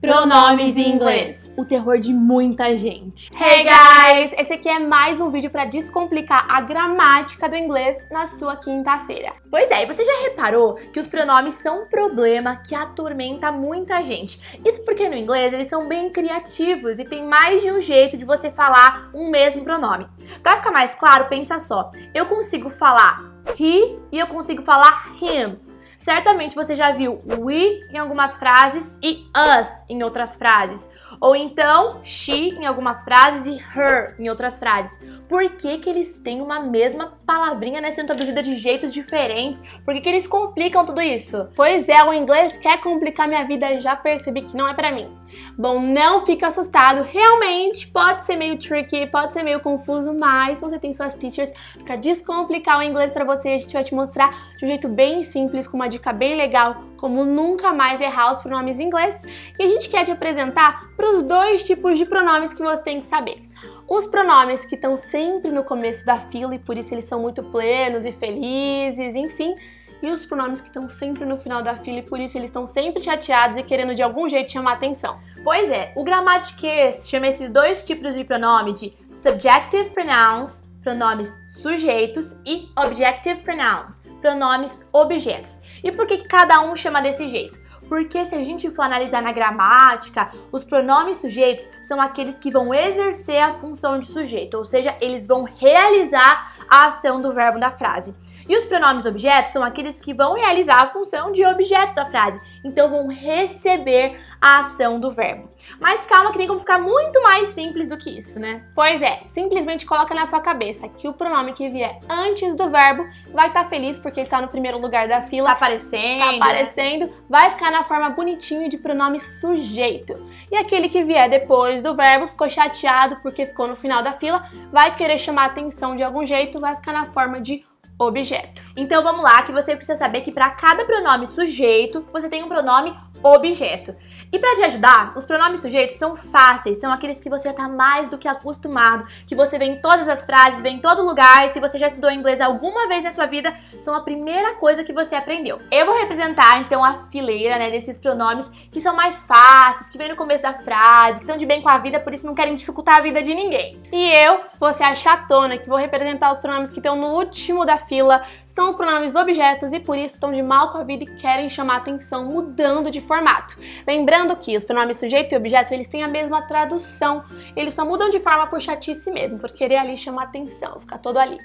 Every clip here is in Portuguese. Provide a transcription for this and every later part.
Pronomes em inglês. O terror de muita gente. Hey guys! Esse aqui é mais um vídeo para descomplicar a gramática do inglês na sua quinta-feira. Pois é, e você já reparou que os pronomes são um problema que atormenta muita gente. Isso porque no inglês eles são bem criativos e tem mais de um jeito de você falar um mesmo pronome. Para ficar mais claro, pensa só. Eu consigo falar he e eu consigo falar him. Certamente você já viu we em algumas frases e us em outras frases. Ou então she em algumas frases e her em outras frases. Por que, que eles têm uma mesma palavrinha né, sendo traduzida de jeitos diferentes? Por que, que eles complicam tudo isso? Pois é, o inglês quer complicar minha vida já percebi que não é para mim. Bom, não fica assustado, realmente pode ser meio tricky, pode ser meio confuso, mas você tem suas teachers para descomplicar o inglês para você. A gente vai te mostrar de um jeito bem simples, com uma dica bem legal, como nunca mais errar os pronomes em inglês. E a gente quer te apresentar para os dois tipos de pronomes que você tem que saber. Os pronomes que estão sempre no começo da fila e por isso eles são muito plenos e felizes, enfim. E os pronomes que estão sempre no final da fila e por isso eles estão sempre chateados e querendo de algum jeito chamar atenção. Pois é, o gramatiquês chama esses dois tipos de pronome de subjective pronouns, pronomes sujeitos, e objective pronouns, pronomes objetos. E por que cada um chama desse jeito? Porque se a gente for analisar na gramática, os pronomes sujeitos são aqueles que vão exercer a função de sujeito, ou seja, eles vão realizar a ação do verbo da frase. E os pronomes objetos são aqueles que vão realizar a função de objeto da frase, então vão receber a ação do verbo. Mas calma que tem como ficar muito mais simples do que isso, né? Pois é, simplesmente coloca na sua cabeça que o pronome que vier antes do verbo vai estar tá feliz porque ele está no primeiro lugar da fila. Tá aparecendo. Tá aparecendo. Vai ficar na forma bonitinho de pronome sujeito. E aquele que vier depois do verbo ficou chateado porque ficou no final da fila, vai querer chamar atenção de algum jeito, vai ficar na forma de objeto. Então vamos lá, que você precisa saber que para cada pronome sujeito, você tem um pronome objeto. E para te ajudar, os pronomes sujeitos são fáceis, são aqueles que você está mais do que acostumado, que você vê em todas as frases, vê em todo lugar, e se você já estudou inglês alguma vez na sua vida, são a primeira coisa que você aprendeu. Eu vou representar então a fileira, né, desses pronomes que são mais fáceis, que vêm no começo da frase, que estão de bem com a vida, por isso não querem dificultar a vida de ninguém. E eu vou ser a chatona que vou representar os pronomes que estão no último da fila, são os pronomes objetos e por isso estão de mal com a vida e querem chamar atenção mudando de formato. Lembrando que os pronomes sujeito e objeto, eles têm a mesma tradução, eles só mudam de forma por chatice mesmo, por querer ali chamar atenção, ficar todo ali.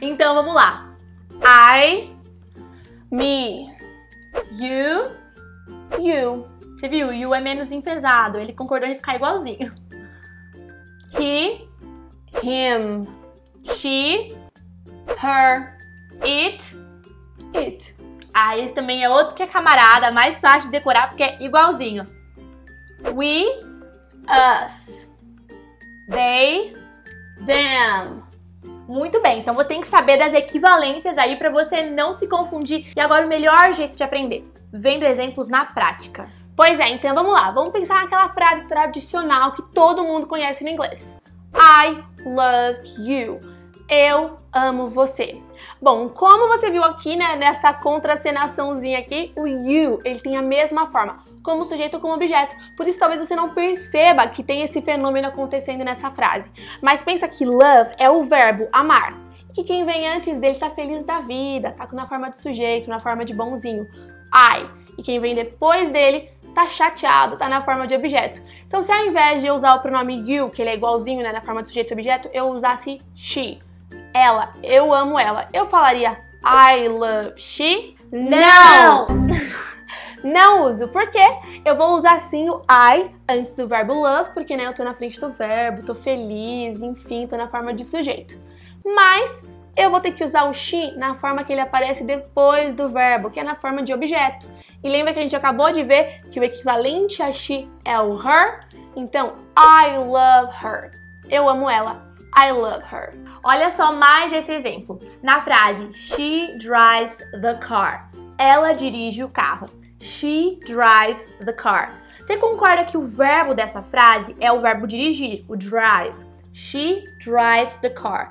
Então vamos lá. I, me, you, you. Você viu? You é menos enfesado, ele concordou em ficar igualzinho. He, him, she, her, it, it. Ah, esse também é outro que é camarada, mais fácil de decorar porque é igualzinho. We, us. They, them. Muito bem, então você tem que saber das equivalências aí para você não se confundir. E agora o melhor jeito de aprender, vendo exemplos na prática. Pois é, então vamos lá, vamos pensar naquela frase tradicional que todo mundo conhece no inglês. I love you. Eu amo você. Bom, como você viu aqui, né, nessa contracenaçãozinha aqui, o you, ele tem a mesma forma, como sujeito como objeto. Por isso talvez você não perceba que tem esse fenômeno acontecendo nessa frase. Mas pensa que love é o verbo amar. Que quem vem antes dele tá feliz da vida, tá na forma de sujeito, na forma de bonzinho. I. E quem vem depois dele tá chateado, tá na forma de objeto. Então, se ao invés de eu usar o pronome you, que ele é igualzinho, né, na forma de sujeito e objeto, eu usasse she ela, eu amo ela. Eu falaria I love she? Não! Não uso, porque eu vou usar sim o I antes do verbo love, porque né, eu tô na frente do verbo, tô feliz, enfim, tô na forma de sujeito. Mas eu vou ter que usar o she na forma que ele aparece depois do verbo, que é na forma de objeto. E lembra que a gente acabou de ver que o equivalente a she é o her? Então, I love her. Eu amo ela. I love her. Olha só mais esse exemplo. Na frase She drives the car. Ela dirige o carro. She drives the car. Você concorda que o verbo dessa frase é o verbo dirigir, o drive? She drives the car.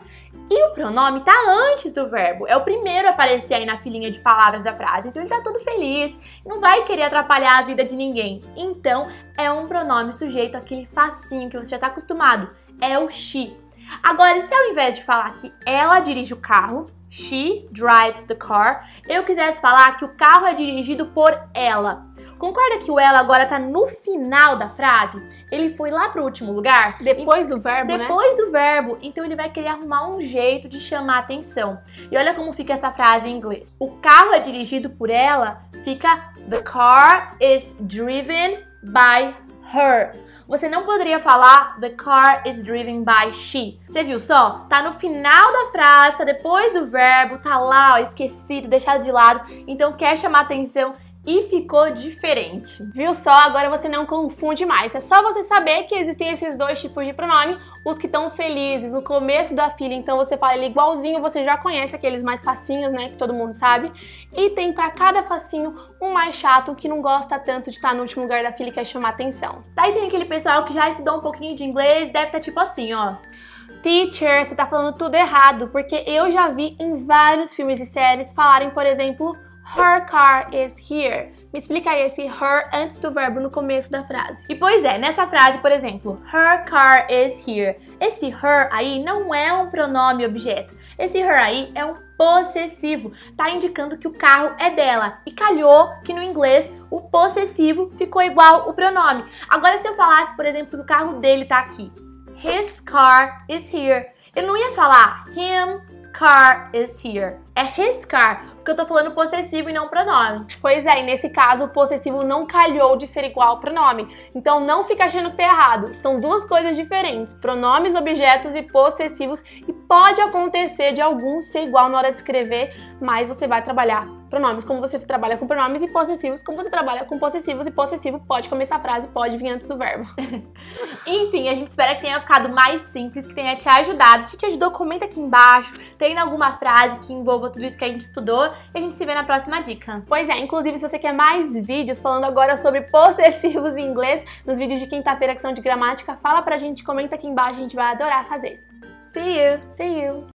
E o pronome tá antes do verbo, é o primeiro a aparecer aí na filinha de palavras da frase. Então ele tá todo feliz, não vai querer atrapalhar a vida de ninguém. Então é um pronome sujeito aquele facinho que você já tá acostumado, é o she. Agora, se ao invés de falar que ela dirige o carro, she drives the car, eu quisesse falar que o carro é dirigido por ela. Concorda que o ela agora tá no final da frase? Ele foi lá pro último lugar? Depois do verbo, Depois né? Depois do verbo. Então ele vai querer arrumar um jeito de chamar atenção. E olha como fica essa frase em inglês. O carro é dirigido por ela, fica The car is driven by her. Você não poderia falar The car is driven by she. Você viu só? Tá no final da frase, tá depois do verbo, tá lá, ó, esquecido, deixado de lado. Então quer chamar atenção e ficou diferente. Viu só? Agora você não confunde mais. É só você saber que existem esses dois tipos de pronome, os que estão felizes no começo da fila, então você fala ele igualzinho, você já conhece aqueles mais facinhos, né, que todo mundo sabe. E tem para cada facinho um mais chato que não gosta tanto de estar no último lugar da fila e quer chamar atenção. Daí tem aquele pessoal que já estudou um pouquinho de inglês, deve estar tá tipo assim, ó. Teacher, você tá falando tudo errado, porque eu já vi em vários filmes e séries falarem, por exemplo, Her car is here. Me explica aí esse her antes do verbo no começo da frase. E pois é, nessa frase, por exemplo, her car is here. Esse her aí não é um pronome objeto. Esse her aí é um possessivo. Tá indicando que o carro é dela. E calhou que no inglês o possessivo ficou igual o pronome. Agora se eu falasse, por exemplo, que o carro dele tá aqui. His car is here. Eu não ia falar him car is here. É his car porque eu tô falando possessivo e não pronome. Pois é, e nesse caso o possessivo não calhou de ser igual ao pronome. Então não fica achando que tá errado. São duas coisas diferentes: pronomes, objetos e possessivos. E pode acontecer de algum ser igual na hora de escrever, mas você vai trabalhar pronomes como você trabalha com pronomes e possessivos como você trabalha com possessivos e possessivo pode começar a frase, pode vir antes do verbo. Enfim, a gente espera que tenha ficado mais simples, que tenha te ajudado. Se te ajudou, comenta aqui embaixo. Tem alguma frase que envolva tudo isso que a gente estudou e a gente se vê na próxima dica. Pois é, inclusive se você quer mais vídeos falando agora sobre possessivos em inglês, nos vídeos de quinta-feira que são de gramática, fala pra gente, comenta aqui embaixo, a gente vai adorar fazer. See you! See you!